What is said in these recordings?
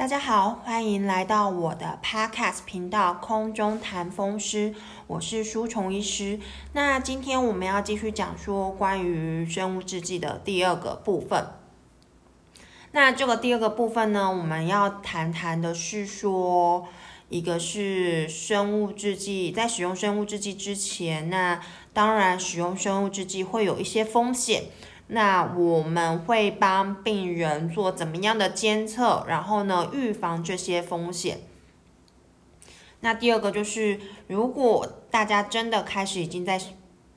大家好，欢迎来到我的 Podcast 频道《空中谈风湿》，我是舒虫医师。那今天我们要继续讲说关于生物制剂的第二个部分。那这个第二个部分呢，我们要谈谈的是说，一个是生物制剂在使用生物制剂之前，那当然使用生物制剂会有一些风险。那我们会帮病人做怎么样的监测，然后呢，预防这些风险。那第二个就是，如果大家真的开始已经在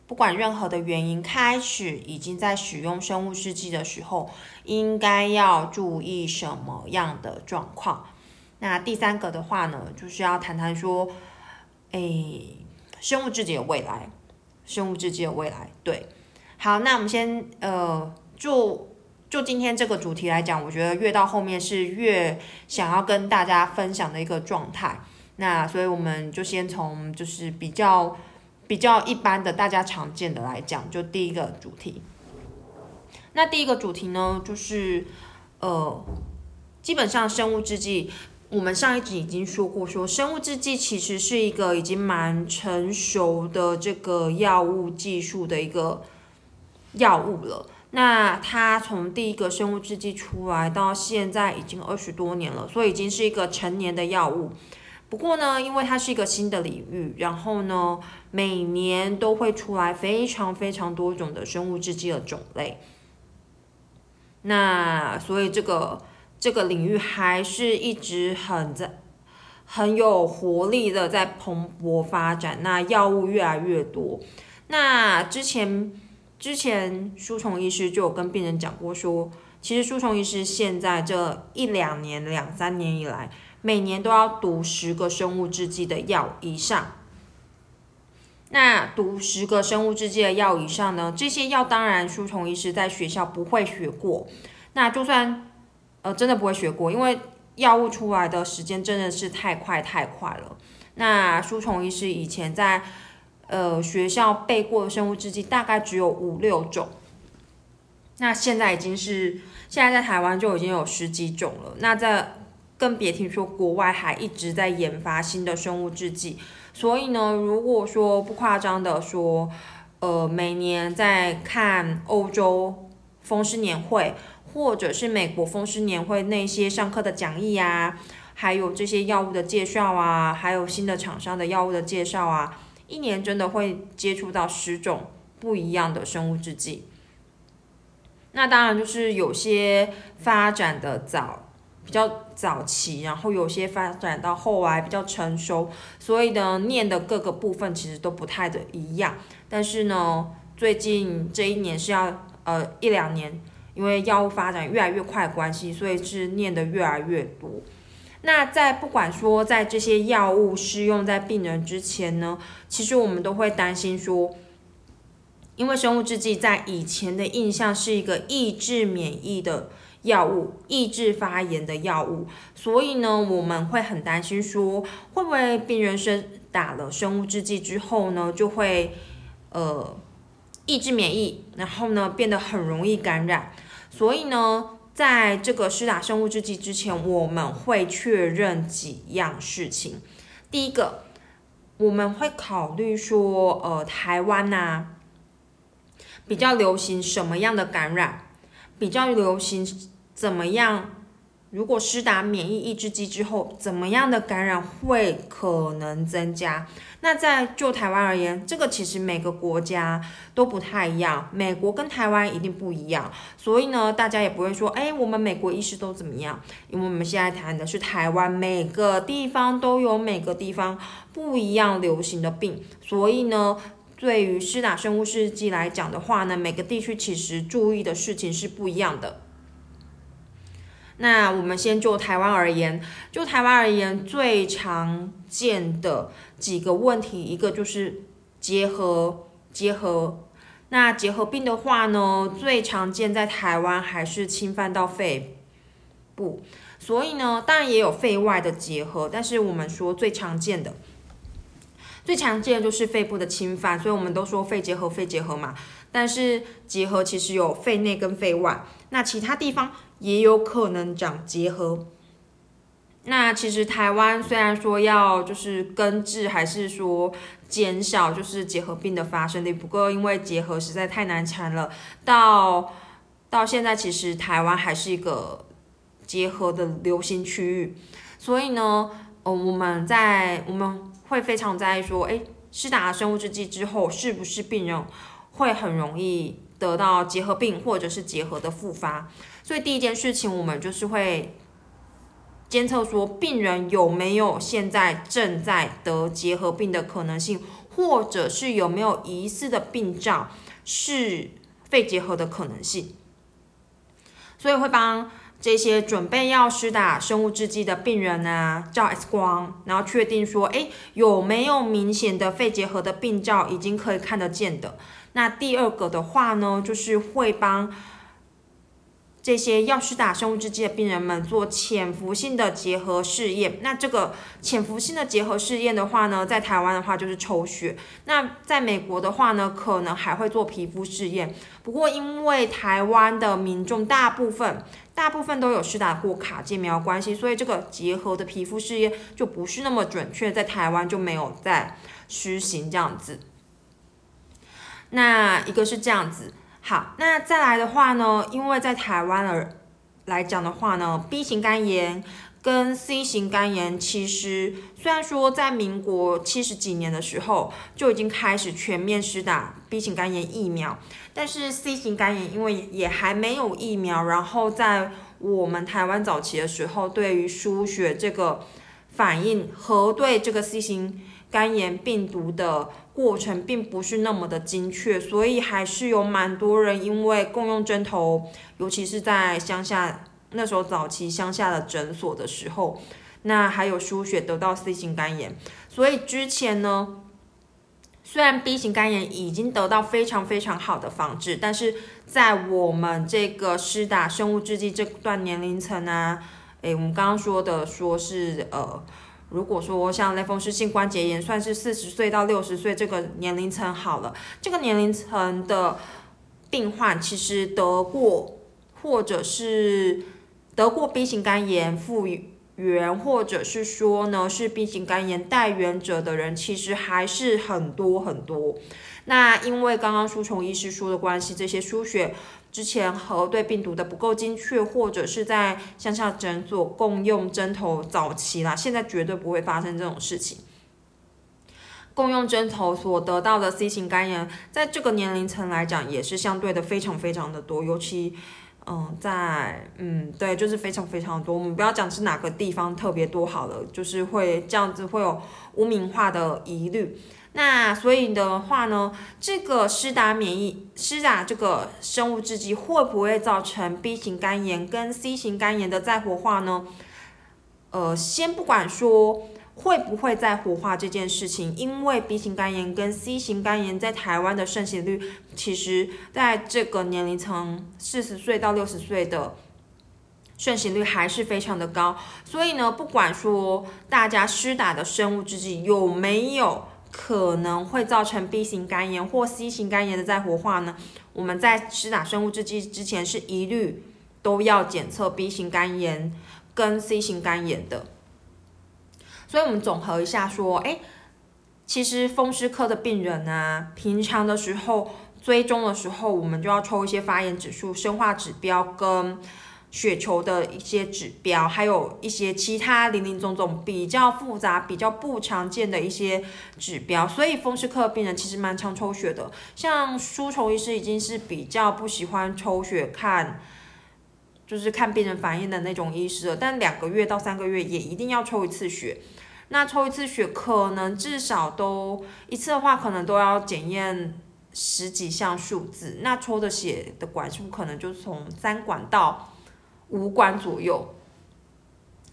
不管任何的原因开始已经在使用生物试剂的时候，应该要注意什么样的状况？那第三个的话呢，就是要谈谈说，哎，生物制剂的未来，生物制剂的未来，对。好，那我们先呃，就就今天这个主题来讲，我觉得越到后面是越想要跟大家分享的一个状态。那所以我们就先从就是比较比较一般的大家常见的来讲，就第一个主题。那第一个主题呢，就是呃，基本上生物制剂，我们上一集已经说过，说生物制剂其实是一个已经蛮成熟的这个药物技术的一个。药物了，那它从第一个生物制剂出来到现在已经二十多年了，所以已经是一个成年的药物。不过呢，因为它是一个新的领域，然后呢，每年都会出来非常非常多种的生物制剂的种类。那所以这个这个领域还是一直很在很有活力的在蓬勃发展。那药物越来越多，那之前。之前书虫医师就有跟病人讲过，说其实书虫医师现在这一两年、两三年以来，每年都要读十个生物制剂的药以上。那读十个生物制剂的药以上呢？这些药当然书虫医师在学校不会学过。那就算呃真的不会学过，因为药物出来的时间真的是太快太快了。那书虫医师以前在呃，学校背过的生物制剂大概只有五六种，那现在已经是现在在台湾就已经有十几种了。那在更别听说国外还一直在研发新的生物制剂。所以呢，如果说不夸张的说，呃，每年在看欧洲风湿年会，或者是美国风湿年会那些上课的讲义啊，还有这些药物的介绍啊，还有新的厂商的药物的介绍啊。一年真的会接触到十种不一样的生物制剂，那当然就是有些发展的早，比较早期，然后有些发展到后来比较成熟，所以呢，念的各个部分其实都不太的一样。但是呢，最近这一年是要呃一两年，因为药物发展越来越快的关系，所以是念的越来越多。那在不管说在这些药物适用在病人之前呢，其实我们都会担心说，因为生物制剂在以前的印象是一个抑制免疫的药物，抑制发炎的药物，所以呢，我们会很担心说，会不会病人生打了生物制剂之后呢，就会呃抑制免疫，然后呢变得很容易感染，所以呢。在这个施打生物制剂之前，我们会确认几样事情。第一个，我们会考虑说，呃，台湾呐，比较流行什么样的感染？比较流行怎么样？如果施打免疫抑制剂之后，怎么样的感染会可能增加？那在就台湾而言，这个其实每个国家都不太一样，美国跟台湾一定不一样，所以呢，大家也不会说，哎，我们美国医师都怎么样？因为我们现在谈的是台湾，每个地方都有每个地方不一样流行的病，所以呢，对于施打生物试剂来讲的话呢，每个地区其实注意的事情是不一样的。那我们先就台湾而言，就台湾而言，最常见的几个问题，一个就是结核，结核。那结核病的话呢，最常见在台湾还是侵犯到肺部，所以呢，当然也有肺外的结核，但是我们说最常见的，最常见的就是肺部的侵犯，所以我们都说肺结核，肺结核嘛。但是结核其实有肺内跟肺外，那其他地方。也有可能长结核。那其实台湾虽然说要就是根治，还是说减少就是结核病的发生率，不过因为结核实在太难缠了，到到现在其实台湾还是一个结核的流行区域，所以呢，呃，我们在我们会非常在意说，哎，施打生物制剂之后，是不是病人会很容易得到结核病或者是结核的复发？所以第一件事情，我们就是会。监测说病人有没有现在正在得结核病的可能性，或者是有没有疑似的病灶是肺结核的可能性，所以会帮这些准备要施打生物制剂的病人呢照 X 光，然后确定说，哎，有没有明显的肺结核的病灶已经可以看得见的。那第二个的话呢，就是会帮。这些要施打生物制剂的病人们做潜伏性的结合试验。那这个潜伏性的结合试验的话呢，在台湾的话就是抽血。那在美国的话呢，可能还会做皮肤试验。不过因为台湾的民众大部分大部分都有施打过卡介苗关系，所以这个结合的皮肤试验就不是那么准确，在台湾就没有在实行这样子。那一个是这样子。好，那再来的话呢？因为在台湾的来讲的话呢，B 型肝炎跟 C 型肝炎其实虽然说在民国七十几年的时候就已经开始全面施打 B 型肝炎疫苗，但是 C 型肝炎因为也还没有疫苗，然后在我们台湾早期的时候，对于输血这个反应核对这个 C 型肝炎病毒的。过程并不是那么的精确，所以还是有蛮多人因为共用针头，尤其是在乡下那时候早期乡下的诊所的时候，那还有输血得到 C 型肝炎。所以之前呢，虽然 B 型肝炎已经得到非常非常好的防治，但是在我们这个施打生物制剂这段年龄层呢，诶，我们刚刚说的说是呃。如果说像类风湿性关节炎，算是四十岁到六十岁这个年龄层好了，这个年龄层的病患其实得过或者是得过 B 型肝炎复原，或者是说呢是 B 型肝炎带源者的人，其实还是很多很多。那因为刚刚书虫医师说的关系，这些输血。之前核对病毒的不够精确，或者是在乡下诊所共用针头早期啦，现在绝对不会发生这种事情。共用针头所得到的 C 型肝炎，在这个年龄层来讲，也是相对的非常非常的多，尤其，嗯，在，嗯，对，就是非常非常多。我们不要讲是哪个地方特别多好了，就是会这样子会有污名化的疑虑。那所以的话呢，这个施打免疫施打这个生物制剂会不会造成 B 型肝炎跟 C 型肝炎的再活化呢？呃，先不管说会不会再活化这件事情，因为 B 型肝炎跟 C 型肝炎在台湾的盛行率，其实在这个年龄层四十岁到六十岁的盛行率还是非常的高。所以呢，不管说大家施打的生物制剂有没有。可能会造成 B 型肝炎或 C 型肝炎的再活化呢？我们在施打生物制剂之前是一律都要检测 B 型肝炎跟 C 型肝炎的。所以，我们总合一下说，哎，其实风湿科的病人呢，平常的时候追踪的时候，我们就要抽一些发炎指数、生化指标跟。血球的一些指标，还有一些其他零零总总比较复杂、比较不常见的一些指标，所以风湿科病人其实蛮常抽血的。像输虫医师已经是比较不喜欢抽血看，就是看病人反应的那种医师了。但两个月到三个月也一定要抽一次血。那抽一次血可能至少都一次的话，可能都要检验十几项数字。那抽的血的管数可能就从三管到。五管左右。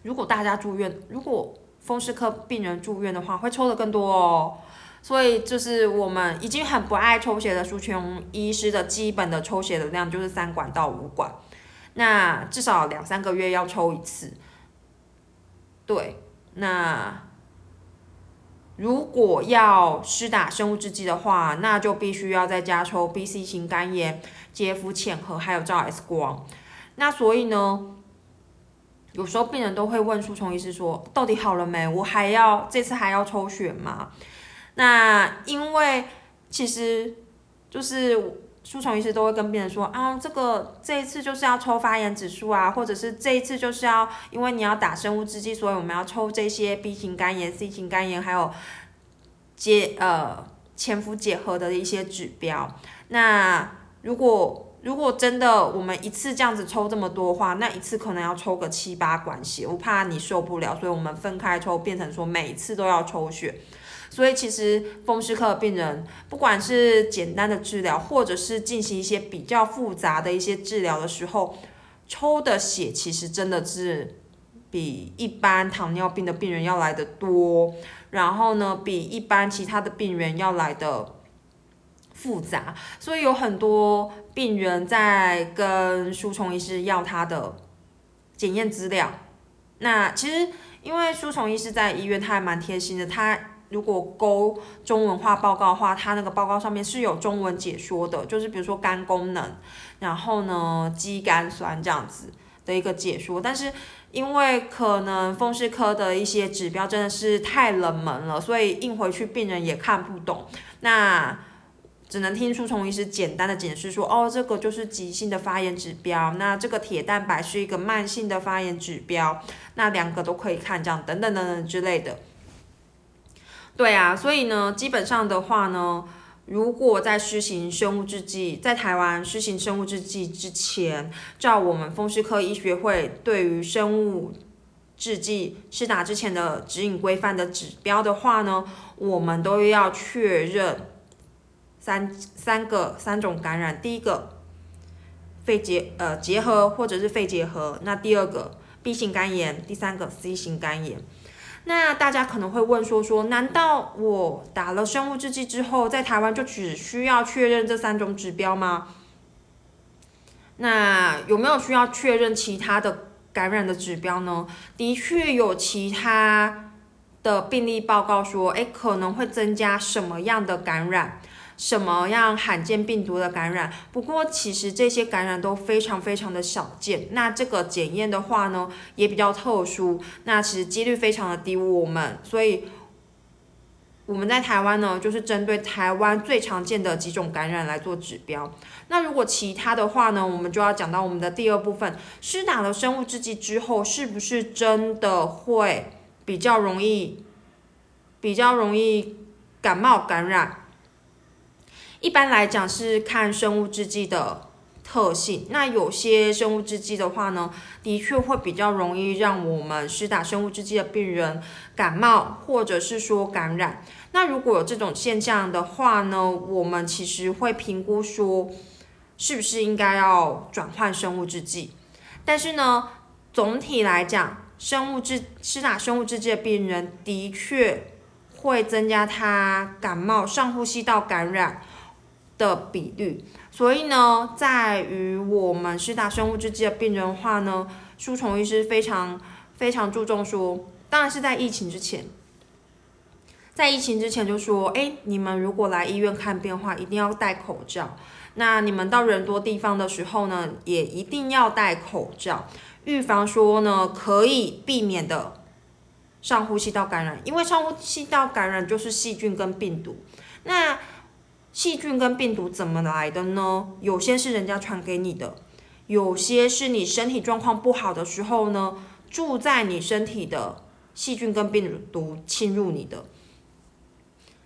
如果大家住院，如果风湿科病人住院的话，会抽的更多哦。所以就是我们已经很不爱抽血的苏琼医师的基本的抽血的量就是三管到五管，那至少两三个月要抽一次。对，那如果要施打生物制剂的话，那就必须要再加抽 B、C 型肝炎、结腹潜核，还有照 X 光。那所以呢，有时候病人都会问舒虫医师说，到底好了没？我还要这次还要抽血吗？那因为其实就是舒虫医师都会跟病人说啊，这个这一次就是要抽发炎指数啊，或者是这一次就是要因为你要打生物制剂，所以我们要抽这些 B 型肝炎、C 型肝炎，还有结呃潜伏结合的一些指标。那如果如果真的我们一次这样子抽这么多话，那一次可能要抽个七八管血，我怕你受不了，所以我们分开抽，变成说每次都要抽血。所以其实风湿科的病人，不管是简单的治疗，或者是进行一些比较复杂的一些治疗的时候，抽的血其实真的是比一般糖尿病的病人要来的多，然后呢，比一般其他的病人要来的。复杂，所以有很多病人在跟舒虫医师要他的检验资料。那其实因为舒虫医师在医院，他还蛮贴心的。他如果勾中文化报告的话，他那个报告上面是有中文解说的，就是比如说肝功能，然后呢肌酐酸这样子的一个解说。但是因为可能风湿科的一些指标真的是太冷门了，所以印回去病人也看不懂。那只能听出从医师简单的解释说，哦，这个就是急性的发炎指标，那这个铁蛋白是一个慢性的发炎指标，那两个都可以看，这样等等等等之类的。对啊，所以呢，基本上的话呢，如果在施行生物制剂，在台湾施行生物制剂之前，照我们风湿科医学会对于生物制剂施打之前的指引规范的指标的话呢，我们都要确认。三三个三种感染，第一个肺结呃结核或者是肺结核，那第二个 B 型肝炎，第三个 C 型肝炎。那大家可能会问说说，难道我打了生物制剂之后，在台湾就只需要确认这三种指标吗？那有没有需要确认其他的感染的指标呢？的确有其他的病例报告说，哎，可能会增加什么样的感染？什么样罕见病毒的感染？不过其实这些感染都非常非常的少见。那这个检验的话呢，也比较特殊。那其实几率非常的低。我们所以我们在台湾呢，就是针对台湾最常见的几种感染来做指标。那如果其他的话呢，我们就要讲到我们的第二部分：施打了生物制剂之后，是不是真的会比较容易、比较容易感冒感染？一般来讲是看生物制剂的特性，那有些生物制剂的话呢，的确会比较容易让我们施打生物制剂的病人感冒，或者是说感染。那如果有这种现象的话呢，我们其实会评估说，是不是应该要转换生物制剂。但是呢，总体来讲，生物制施打生物制剂的病人的确会增加他感冒、上呼吸道感染。的比率，所以呢，在于我们施打生物制剂的病人的话呢，舒虫医师非常非常注重说，当然是在疫情之前，在疫情之前就说，哎，你们如果来医院看病的话，一定要戴口罩。那你们到人多地方的时候呢，也一定要戴口罩，预防说呢可以避免的上呼吸道感染，因为上呼吸道感染就是细菌跟病毒，那。细菌跟病毒怎么来的呢？有些是人家传给你的，有些是你身体状况不好的时候呢，住在你身体的细菌跟病毒侵入你的。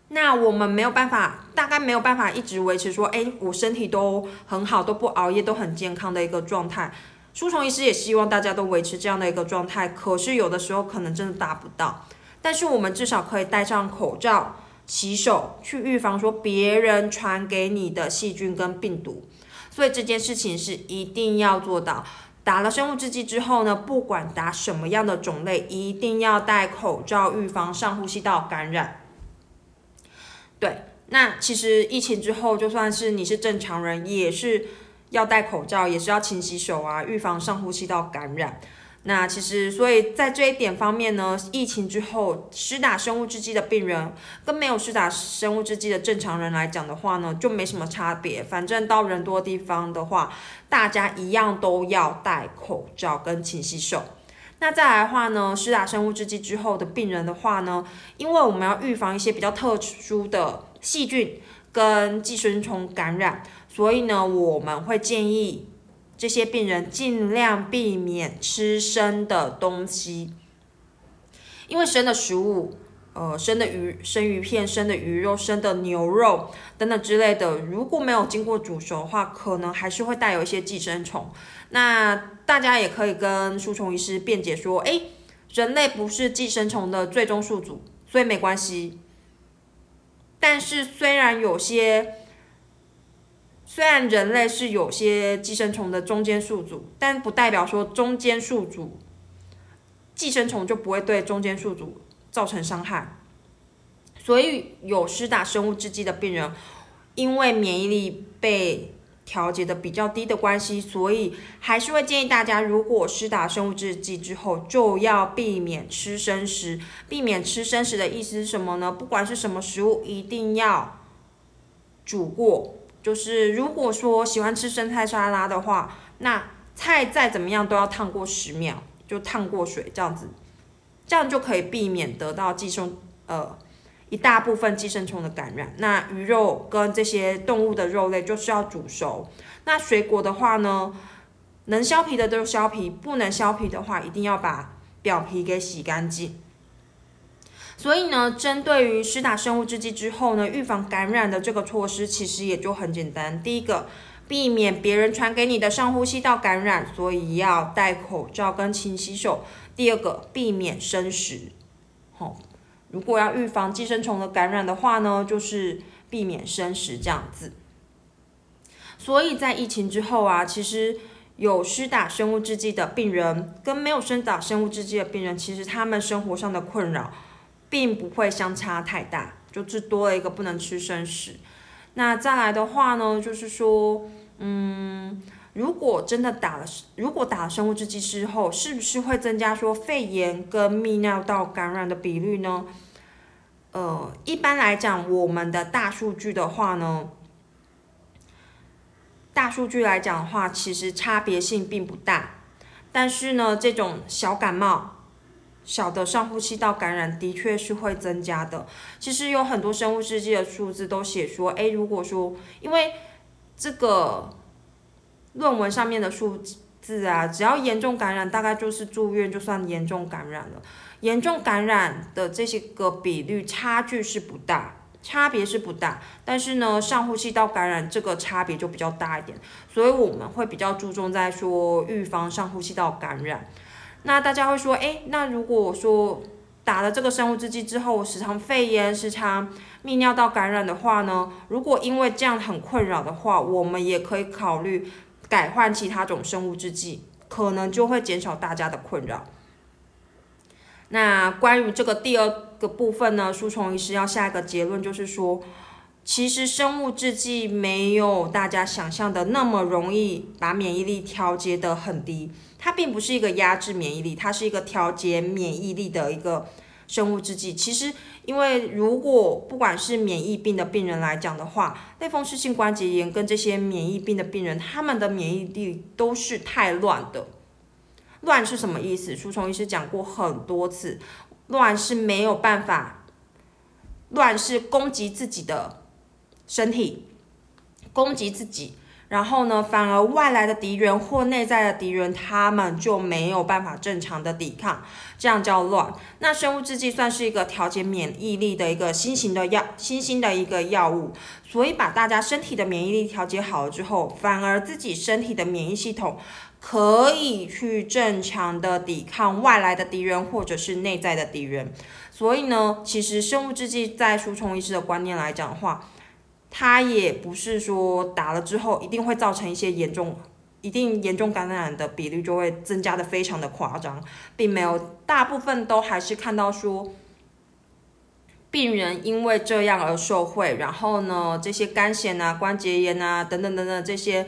那我们没有办法，大概没有办法一直维持说，哎，我身体都很好，都不熬夜，都很健康的一个状态。舒虫医师也希望大家都维持这样的一个状态，可是有的时候可能真的达不到。但是我们至少可以戴上口罩。洗手去预防说别人传给你的细菌跟病毒，所以这件事情是一定要做到。打了生物制剂之后呢，不管打什么样的种类，一定要戴口罩预防上呼吸道感染。对，那其实疫情之后，就算是你是正常人，也是要戴口罩，也是要勤洗手啊，预防上呼吸道感染。那其实，所以在这一点方面呢，疫情之后施打生物制剂的病人跟没有施打生物制剂的正常人来讲的话呢，就没什么差别。反正到人多地方的话，大家一样都要戴口罩跟勤洗手。那再来的话呢，施打生物制剂之后的病人的话呢，因为我们要预防一些比较特殊的细菌跟寄生虫感染，所以呢，我们会建议这些病人尽量避免吃生的东西，因为生的食物。呃，生的鱼、生鱼片、生的鱼肉、生的牛肉等等之类的，如果没有经过煮熟的话，可能还是会带有一些寄生虫。那大家也可以跟书虫医师辩解说，哎，人类不是寄生虫的最终宿主，所以没关系。但是虽然有些，虽然人类是有些寄生虫的中间宿主，但不代表说中间宿主寄生虫就不会对中间宿主。造成伤害，所以有施打生物制剂的病人，因为免疫力被调节的比较低的关系，所以还是会建议大家，如果施打生物制剂之后，就要避免吃生食。避免吃生食的意思是什么呢？不管是什么食物，一定要煮过。就是如果说喜欢吃生菜沙拉的话，那菜再怎么样都要烫过十秒，就烫过水这样子。这样就可以避免得到寄生呃一大部分寄生虫的感染。那鱼肉跟这些动物的肉类就是要煮熟。那水果的话呢，能削皮的都削皮，不能削皮的话，一定要把表皮给洗干净。所以呢，针对于施打生物制剂之后呢，预防感染的这个措施其实也就很简单。第一个，避免别人传给你的上呼吸道感染，所以要戴口罩跟勤洗手。第二个，避免生食，好，如果要预防寄生虫的感染的话呢，就是避免生食这样子。所以在疫情之后啊，其实有施打生物制剂的病人跟没有施打生物制剂的病人，其实他们生活上的困扰并不会相差太大，就是多了一个不能吃生食。那再来的话呢，就是说，嗯。如果真的打了，如果打了生物制剂之后，是不是会增加说肺炎跟泌尿道感染的比率呢？呃，一般来讲，我们的大数据的话呢，大数据来讲的话，其实差别性并不大。但是呢，这种小感冒、小的上呼吸道感染的确是会增加的。其实有很多生物制剂的数字都写说，哎，如果说因为这个。论文上面的数字啊，只要严重感染，大概就是住院就算严重感染了。严重感染的这些个比率差距是不大，差别是不大。但是呢，上呼吸道感染这个差别就比较大一点，所以我们会比较注重在说预防上呼吸道感染。那大家会说，哎，那如果说打了这个生物制剂之后，时常肺炎、时常泌尿道感染的话呢？如果因为这样很困扰的话，我们也可以考虑。改换其他种生物制剂，可能就会减少大家的困扰。那关于这个第二个部分呢，书虫医师要下一个结论就是说，其实生物制剂没有大家想象的那么容易把免疫力调节的很低，它并不是一个压制免疫力，它是一个调节免疫力的一个。生物制剂其实，因为如果不管是免疫病的病人来讲的话，类风湿性关节炎跟这些免疫病的病人，他们的免疫力都是太乱的。乱是什么意思？书虫医师讲过很多次，乱是没有办法，乱是攻击自己的身体，攻击自己。然后呢，反而外来的敌人或内在的敌人，他们就没有办法正常的抵抗，这样叫乱。那生物制剂算是一个调节免疫力的一个新型的药，新兴的一个药物，所以把大家身体的免疫力调节好了之后，反而自己身体的免疫系统可以去正常的抵抗外来的敌人或者是内在的敌人。所以呢，其实生物制剂在输虫医师的观念来讲的话，它也不是说打了之后一定会造成一些严重、一定严重感染的比率就会增加的非常的夸张，并没有，大部分都还是看到说，病人因为这样而受惠，然后呢，这些肝炎啊、关节炎啊等等等等这些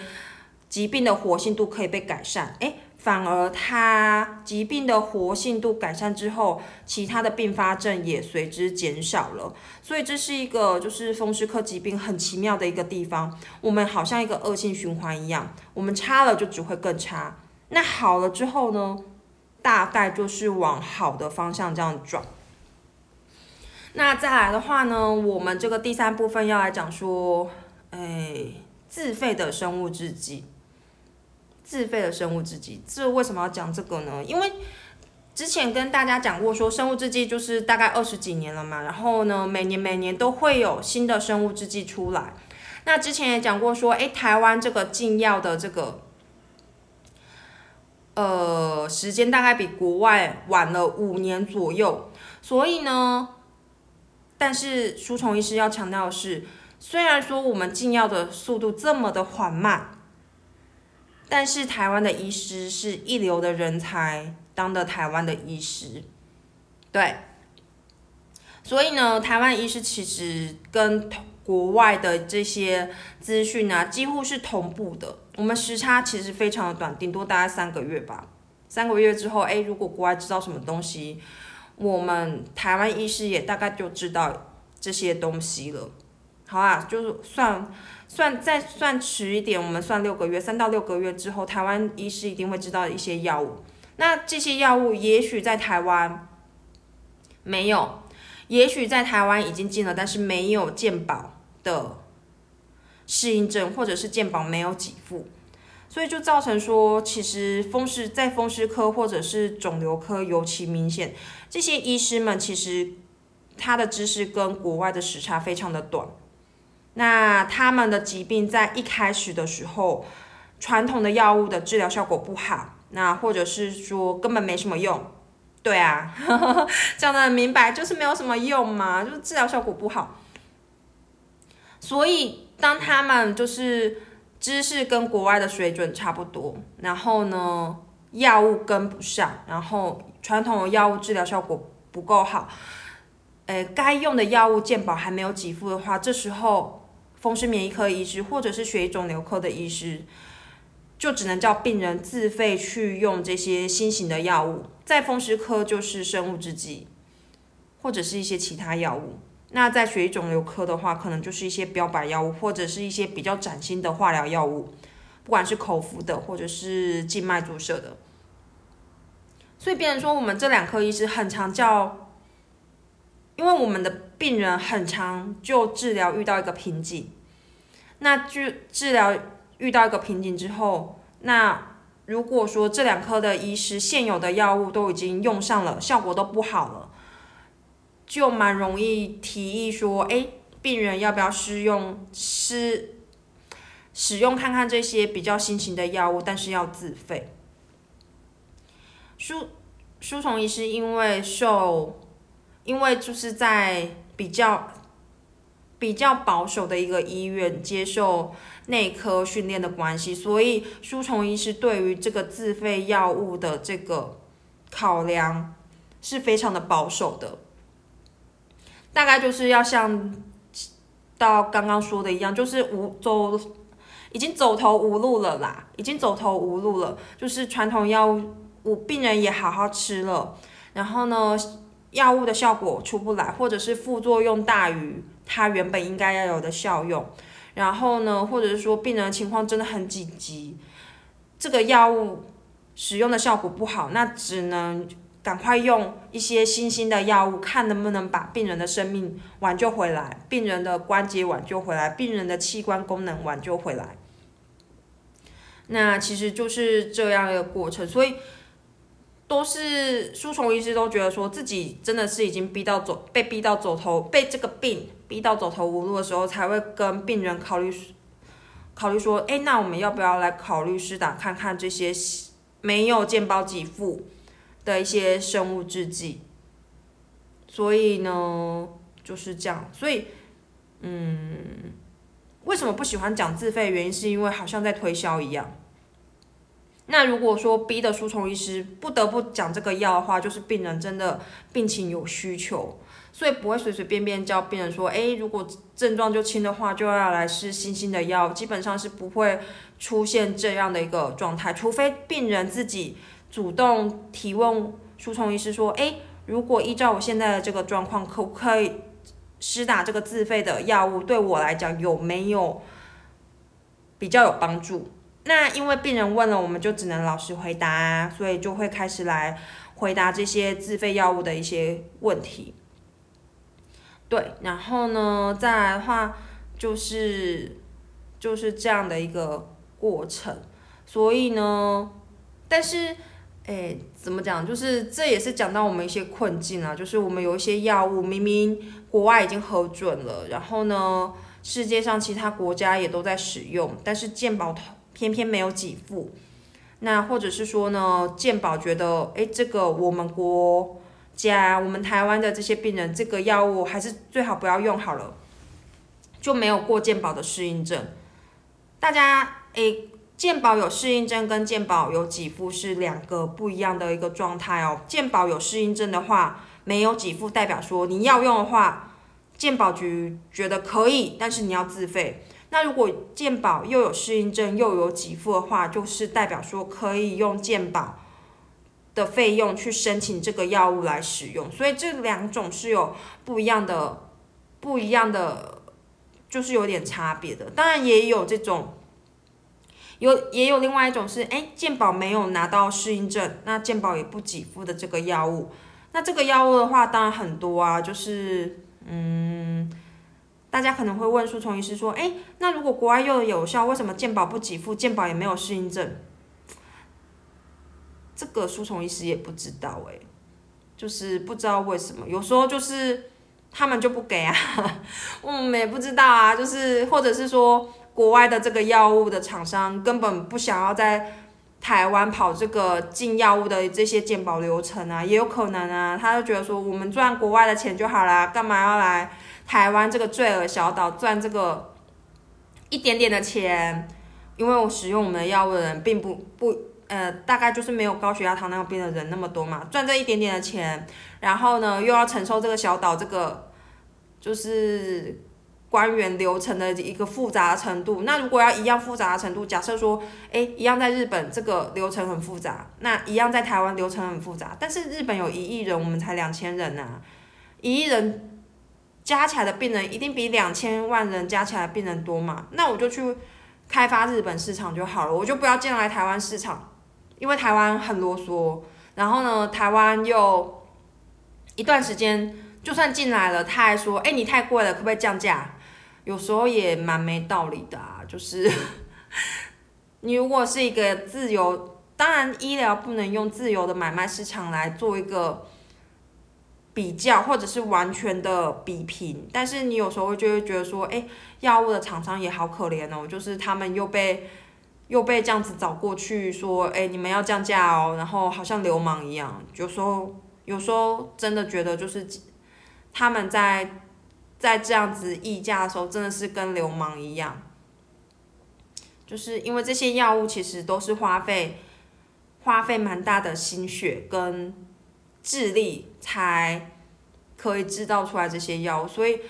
疾病的活性度可以被改善，哎。反而他疾病的活性度改善之后，其他的并发症也随之减少了。所以这是一个就是风湿科疾病很奇妙的一个地方。我们好像一个恶性循环一样，我们差了就只会更差。那好了之后呢，大概就是往好的方向这样转。那再来的话呢，我们这个第三部分要来讲说，哎，自费的生物制剂，自费的生物制剂，这为什么要讲这个呢？因为之前跟大家讲过，说生物制剂就是大概二十几年了嘛，然后呢，每年每年都会有新的生物制剂出来。那之前也讲过说，哎，台湾这个禁药的这个，呃，时间大概比国外晚了五年左右，所以呢。但是书虫医师要强调的是，虽然说我们禁药的速度这么的缓慢，但是台湾的医师是一流的人才，当的台湾的医师，对，所以呢，台湾医师其实跟国外的这些资讯啊，几乎是同步的。我们时差其实非常的短，顶多大概三个月吧。三个月之后，哎，如果国外知道什么东西。我们台湾医师也大概就知道这些东西了，好啊，就是算算再算迟一点，我们算六个月，三到六个月之后，台湾医师一定会知道一些药物。那这些药物也许在台湾没有，也许在台湾已经进了，但是没有健保的适应症，或者是健保没有给付。所以就造成说，其实风湿在风湿科或者是肿瘤科尤其明显。这些医师们其实他的知识跟国外的时差非常的短。那他们的疾病在一开始的时候，传统的药物的治疗效果不好，那或者是说根本没什么用。对啊，讲的很明白，就是没有什么用嘛，就是治疗效果不好。所以当他们就是。知识跟国外的水准差不多，然后呢，药物跟不上，然后传统的药物治疗效果不够好，诶，该用的药物健保还没有给付的话，这时候风湿免疫科医师或者是血液肿瘤科的医师，就只能叫病人自费去用这些新型的药物，在风湿科就是生物制剂，或者是一些其他药物。那在血液肿瘤科的话，可能就是一些标靶药物，或者是一些比较崭新的化疗药物，不管是口服的或者是静脉注射的。所以别人说我们这两科医师很常叫，因为我们的病人很常就治疗遇到一个瓶颈，那治治疗遇到一个瓶颈之后，那如果说这两科的医师现有的药物都已经用上了，效果都不好了。就蛮容易提议说，哎，病人要不要试用试使用看看这些比较新型的药物，但是要自费。书书虫医师因为受，因为就是在比较比较保守的一个医院接受内科训练的关系，所以书虫医师对于这个自费药物的这个考量是非常的保守的。大概就是要像到刚刚说的一样，就是无走，已经走投无路了啦，已经走投无路了。就是传统药物，病人也好好吃了，然后呢，药物的效果出不来，或者是副作用大于它原本应该要有的效用，然后呢，或者是说病人情况真的很紧急，这个药物使用的效果不好，那只能。赶快用一些新兴的药物，看能不能把病人的生命挽救回来，病人的关节挽救回来，病人的器官功能挽救回来。那其实就是这样一个过程，所以都是书虫医师都觉得说自己真的是已经逼到走，被逼到走投，被这个病逼到走投无路的时候，才会跟病人考虑考虑说，哎，那我们要不要来考虑施打看看这些没有健保给付。的一些生物制剂，所以呢就是这样，所以嗯，为什么不喜欢讲自费？原因是因为好像在推销一样。那如果说逼的输虫医师不得不讲这个药的话，就是病人真的病情有需求，所以不会随随便便叫病人说，哎，如果症状就轻的话，就要来试新兴的药，基本上是不会出现这样的一个状态，除非病人自己。主动提问输虫医师说：“哎，如果依照我现在的这个状况，可不可以施打这个自费的药物？对我来讲有没有比较有帮助？那因为病人问了，我们就只能老实回答，所以就会开始来回答这些自费药物的一些问题。对，然后呢，再来的话就是就是这样的一个过程，所以呢，但是，哎，怎么讲？就是这也是讲到我们一些困境啊，就是我们有一些药物明明国外已经核准了，然后呢，世界上其他国家也都在使用，但是健保偏偏没有给付，那或者是说呢，健保觉得，哎，这个我们国。家我们台湾的这些病人，这个药物还是最好不要用好了，就没有过健保的适应症。大家诶，健保有适应症跟健保有给付是两个不一样的一个状态哦。健保有适应症的话，没有给付，代表说你要用的话，健保局觉得可以，但是你要自费。那如果健保又有适应症又有给付的话，就是代表说可以用健保。的费用去申请这个药物来使用，所以这两种是有不一样的、不一样的，就是有点差别的。当然也有这种，有也有另外一种是，哎，健保没有拿到适应症，那健保也不给付的这个药物。那这个药物的话，当然很多啊，就是嗯，大家可能会问苏崇医师说，哎，那如果国外又有效，为什么健保不给付，健保也没有适应症？这个书虫医师也不知道哎，就是不知道为什么，有时候就是他们就不给啊，我们也不知道啊，就是或者是说国外的这个药物的厂商根本不想要在台湾跑这个进药物的这些鉴保流程啊，也有可能啊，他就觉得说我们赚国外的钱就好啦，干嘛要来台湾这个罪恶小岛赚这个一点点的钱？因为我使用我们的药物的人并不不。呃，大概就是没有高血压、糖尿病的人那么多嘛，赚这一点点的钱，然后呢又要承受这个小岛这个就是官员流程的一个复杂程度。那如果要一样复杂的程度，假设说，哎，一样在日本这个流程很复杂，那一样在台湾流程很复杂，但是日本有一亿人，我们才两千人呐，一亿人加起来的病人一定比两千万人加起来病人多嘛？那我就去开发日本市场就好了，我就不要进来台湾市场。因为台湾很啰嗦，然后呢，台湾又一段时间就算进来了，他还说：“哎，你太贵了，可不可以降价？”有时候也蛮没道理的啊，就是 你如果是一个自由，当然医疗不能用自由的买卖市场来做一个比较，或者是完全的比拼，但是你有时候就会觉得说：“哎，药物的厂商也好可怜哦，就是他们又被。”又被这样子找过去说，哎，你们要降价哦，然后好像流氓一样。有时候，有时候真的觉得就是他们在在这样子议价的时候，真的是跟流氓一样。就是因为这些药物其实都是花费花费蛮大的心血跟智力才可以制造出来这些药，所以。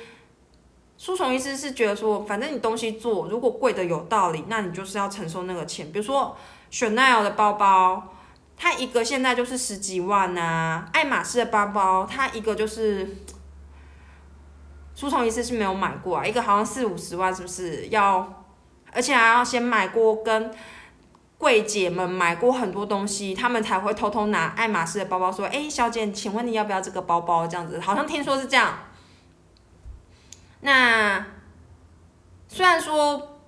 书虫医师是觉得说，反正你东西做，如果贵的有道理，那你就是要承受那个钱。比如说，Chanel 的包包，它一个现在就是十几万呐；爱马仕的包包，它一个就是，书虫医师是没有买过啊，一个好像四五十万，是不是？要，而且还要先买过跟柜姐们买过很多东西，他们才会偷偷拿爱马仕的包包说，哎，小姐，请问你要不要这个包包？这样子，好像听说是这样。那虽然说，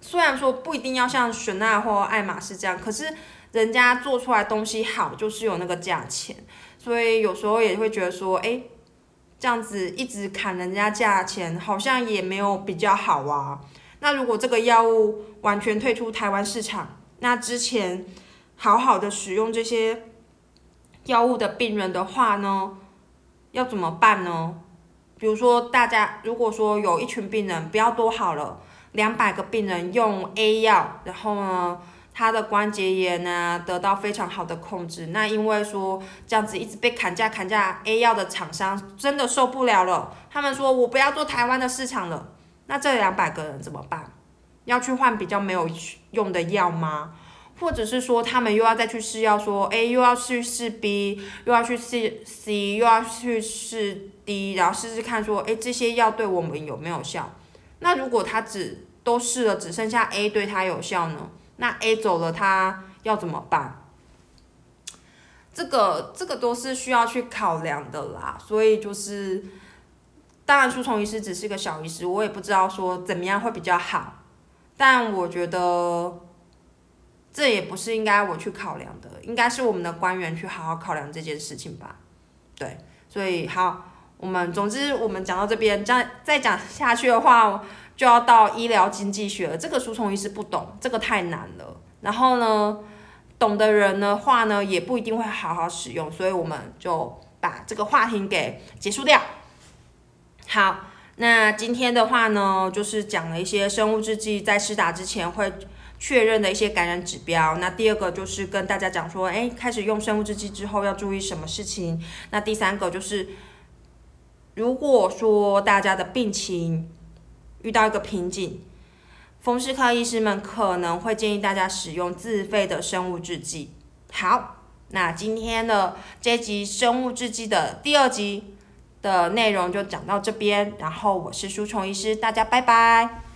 虽然说不一定要像雪奈或爱马仕这样，可是人家做出来东西好，就是有那个价钱，所以有时候也会觉得说，哎，这样子一直砍人家价钱，好像也没有比较好啊。那如果这个药物完全退出台湾市场，那之前好好的使用这些药物的病人的话呢，要怎么办呢？比如说，大家如果说有一群病人，不要多好了，两百个病人用 A 药，然后呢，他的关节炎呢得到非常好的控制。那因为说这样子一直被砍价砍价，A 药的厂商真的受不了了，他们说我不要做台湾的市场了。那这两百个人怎么办？要去换比较没有用的药吗？或者是说，他们又要再去试药，说，哎，又要去试 B，又要去试 C，又要去试 D，然后试试看，说，哎，这些药对我们有没有效？那如果他只都试了，只剩下 A 对他有效呢？那 A 走了，他要怎么办？这个这个都是需要去考量的啦，所以就是，当然，输虫医师只是个小医师，我也不知道说怎么样会比较好，但我觉得这也不是应该我去考量的，应该是我们的官员去好好考量这件事情吧。对，所以好，我们总之我们讲到这边，再再讲下去的话，就要到医疗经济学了。这个输虫医师不懂，这个太难了。然后呢？懂的人的话呢，也不一定会好好使用，所以我们就把这个话题给结束掉。好，那今天的话呢，就是讲了一些生物制剂在施打之前会确认的一些感染指标。那第二个就是跟大家讲说，哎，开始用生物制剂之后要注意什么事情。那第三个就是，如果说大家的病情遇到一个瓶颈。风湿科医师们可能会建议大家使用自费的生物制剂。好，那今天的这集生物制剂的第二集的内容就讲到这边，然后我是书虫医师，大家拜拜。